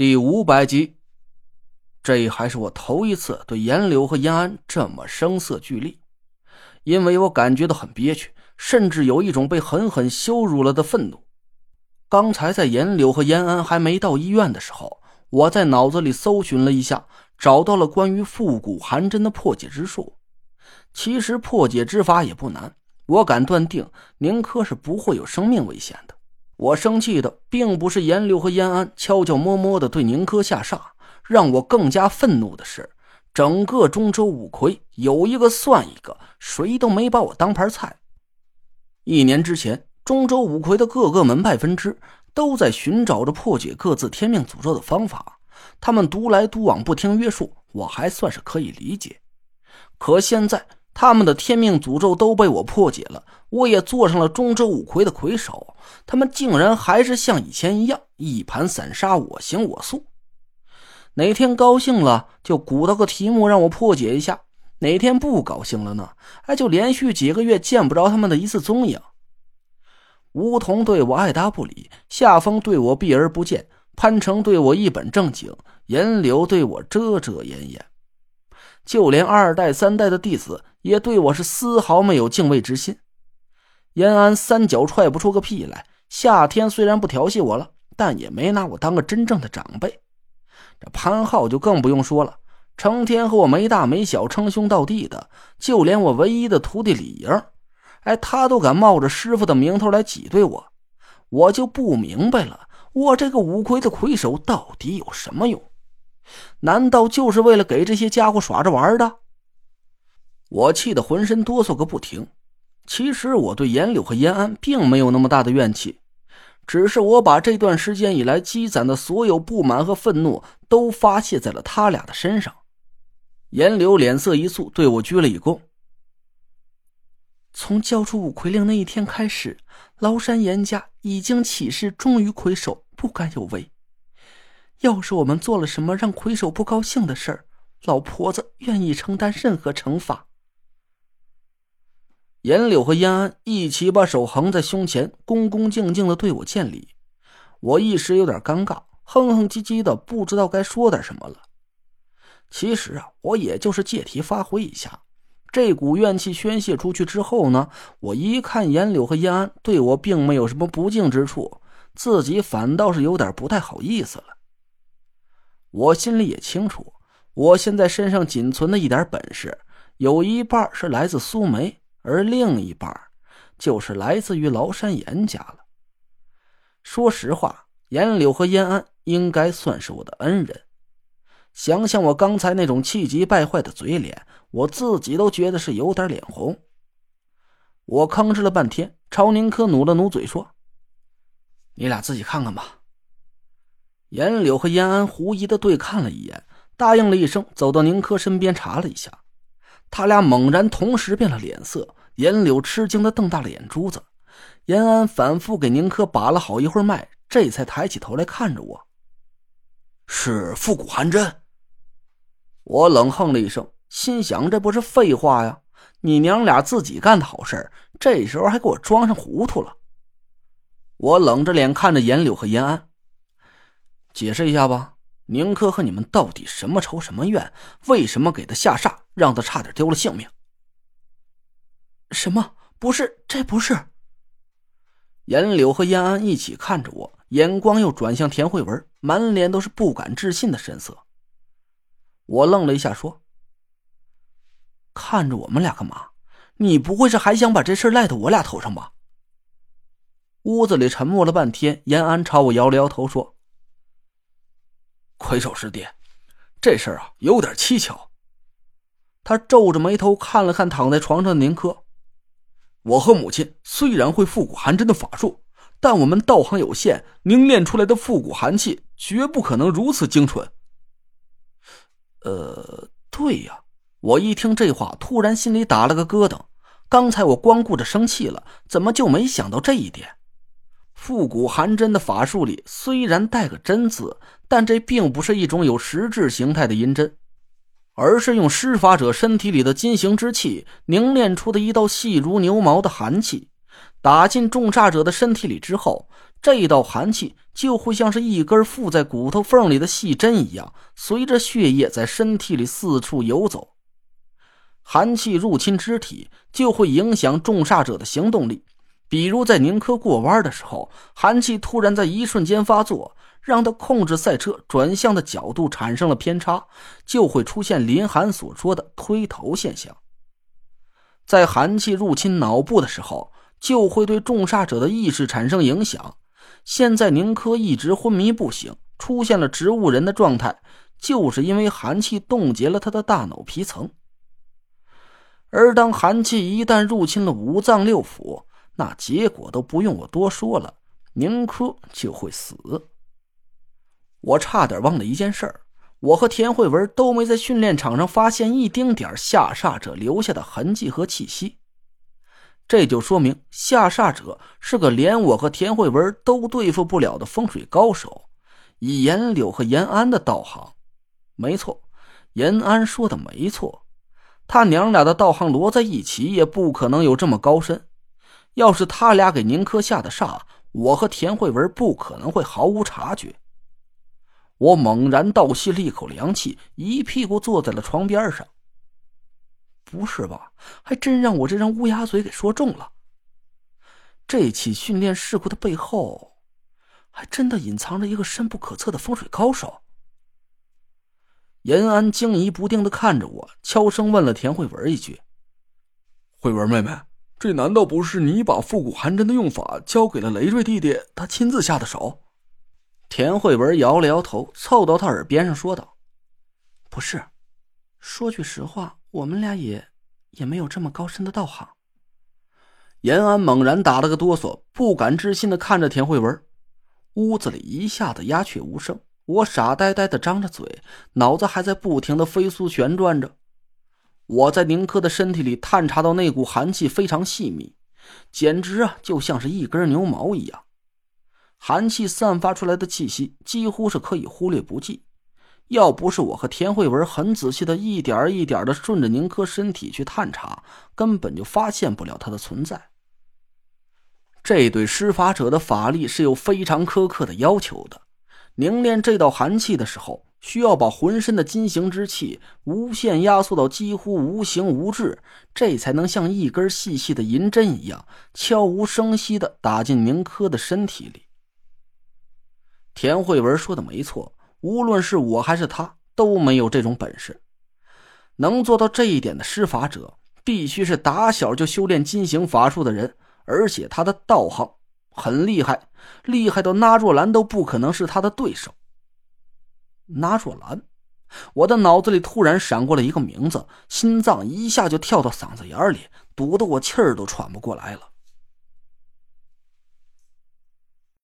第五百集，这还是我头一次对严柳和严安这么声色俱厉，因为我感觉到很憋屈，甚至有一种被狠狠羞辱了的愤怒。刚才在严柳和严安还没到医院的时候，我在脑子里搜寻了一下，找到了关于复古寒针的破解之术。其实破解之法也不难，我敢断定宁珂是不会有生命危险的。我生气的并不是严六和严安悄悄摸摸的对宁珂下煞，让我更加愤怒的是，整个中州五魁有一个算一个，谁都没把我当盘菜。一年之前，中州五魁的各个门派分支都在寻找着破解各自天命诅咒的方法，他们独来独往，不听约束，我还算是可以理解。可现在，他们的天命诅咒都被我破解了，我也做上了中州五魁的魁首。他们竟然还是像以前一样一盘散沙，我行我素。哪天高兴了就鼓捣个题目让我破解一下，哪天不高兴了呢？哎，就连续几个月见不着他们的一次踪影。梧桐对我爱答不理，夏风对我避而不见，潘成对我一本正经，严柳对我遮遮掩掩，就连二代、三代的弟子也对我是丝毫没有敬畏之心。延安三脚踹不出个屁来。夏天虽然不调戏我了，但也没拿我当个真正的长辈。这潘浩就更不用说了，成天和我没大没小，称兄道弟的。就连我唯一的徒弟李莹，哎，他都敢冒着师傅的名头来挤兑我。我就不明白了，我这个五魁的魁首到底有什么用？难道就是为了给这些家伙耍着玩的？我气得浑身哆嗦个不停。其实我对严柳和严安并没有那么大的怨气，只是我把这段时间以来积攒的所有不满和愤怒都发泄在了他俩的身上。严柳脸色一肃，对我鞠了一躬。从交出五魁令那一天开始，崂山严家已经起誓忠于魁首，不敢有违。要是我们做了什么让魁首不高兴的事儿，老婆子愿意承担任何惩罚。严柳和燕安一起把手横在胸前，恭恭敬敬的对我见礼。我一时有点尴尬，哼哼唧唧的，不知道该说点什么了。其实啊，我也就是借题发挥一下。这股怨气宣泄出去之后呢，我一看严柳和燕安对我并没有什么不敬之处，自己反倒是有点不太好意思了。我心里也清楚，我现在身上仅存的一点本事，有一半是来自苏梅。而另一半，就是来自于崂山严家了。说实话，严柳和燕安应该算是我的恩人。想想我刚才那种气急败坏的嘴脸，我自己都觉得是有点脸红。我吭哧了半天，朝宁珂努了努嘴说：“你俩自己看看吧。”严柳和严安狐疑的对看了一眼，答应了一声，走到宁珂身边查了一下。他俩猛然同时变了脸色，严柳吃惊的瞪大了眼珠子，严安反复给宁珂把了好一会儿脉，这才抬起头来看着我。是复古寒针。我冷哼了一声，心想：这不是废话呀！你娘俩自己干的好事这时候还给我装上糊涂了。我冷着脸看着严柳和严安，解释一下吧。宁珂和你们到底什么仇什么怨？为什么给他下煞，让他差点丢了性命？什么？不是，这不是。严柳和燕安一起看着我，眼光又转向田慧文，满脸都是不敢置信的神色。我愣了一下，说：“看着我们俩干嘛？你不会是还想把这事赖到我俩头上吧？”屋子里沉默了半天，延安朝我摇了摇头，说。魁首师弟，这事儿啊有点蹊跷。他皱着眉头看了看躺在床上的宁珂。我和母亲虽然会复古寒针的法术，但我们道行有限，凝练出来的复古寒气绝不可能如此精纯。呃，对呀，我一听这话，突然心里打了个咯噔。刚才我光顾着生气了，怎么就没想到这一点？复古寒针的法术里虽然带个“针”字，但这并不是一种有实质形态的阴针，而是用施法者身体里的金行之气凝练出的一道细如牛毛的寒气，打进重煞者的身体里之后，这道寒气就会像是一根附在骨头缝里的细针一样，随着血液在身体里四处游走。寒气入侵肢体，就会影响重煞者的行动力。比如在宁珂过弯的时候，寒气突然在一瞬间发作，让他控制赛车转向的角度产生了偏差，就会出现林寒所说的推头现象。在寒气入侵脑部的时候，就会对重煞者的意识产生影响。现在宁珂一直昏迷不醒，出现了植物人的状态，就是因为寒气冻结了他的大脑皮层。而当寒气一旦入侵了五脏六腑，那结果都不用我多说了，宁珂就会死。我差点忘了一件事，我和田慧文都没在训练场上发现一丁点下煞者留下的痕迹和气息，这就说明下煞者是个连我和田慧文都对付不了的风水高手，以严柳和严安的道行，没错，严安说的没错。他娘俩的道行摞在一起，也不可能有这么高深。要是他俩给宁珂下的煞，我和田慧文不可能会毫无察觉。我猛然倒吸了一口凉气，一屁股坐在了床边上。不是吧？还真让我这张乌鸦嘴给说中了。这起训练事故的背后，还真的隐藏着一个深不可测的风水高手。严安惊疑不定的看着我，悄声问了田慧文一句：“慧文妹妹，这难道不是你把复古寒针的用法交给了雷瑞弟弟，他亲自下的手？”田慧文摇了摇头，凑到他耳边上说道：“不是，说句实话，我们俩也也没有这么高深的道行。”严安猛然打了个哆嗦，不敢置信的看着田慧文，屋子里一下子鸦雀无声。我傻呆呆的张着嘴，脑子还在不停的飞速旋转着。我在宁珂的身体里探查到那股寒气非常细密，简直啊就像是一根牛毛一样。寒气散发出来的气息几乎是可以忽略不计。要不是我和田慧文很仔细的一点一点的顺着宁珂身体去探查，根本就发现不了他的存在。这对施法者的法力是有非常苛刻的要求的。凝练这道寒气的时候，需要把浑身的金行之气无限压缩到几乎无形无质，这才能像一根细细的银针一样，悄无声息的打进宁珂的身体里。田慧文说的没错，无论是我还是他，都没有这种本事。能做到这一点的施法者，必须是打小就修炼金行法术的人，而且他的道行。很厉害，厉害到纳若兰都不可能是他的对手。拿若兰，我的脑子里突然闪过了一个名字，心脏一下就跳到嗓子眼里，堵得我气儿都喘不过来了。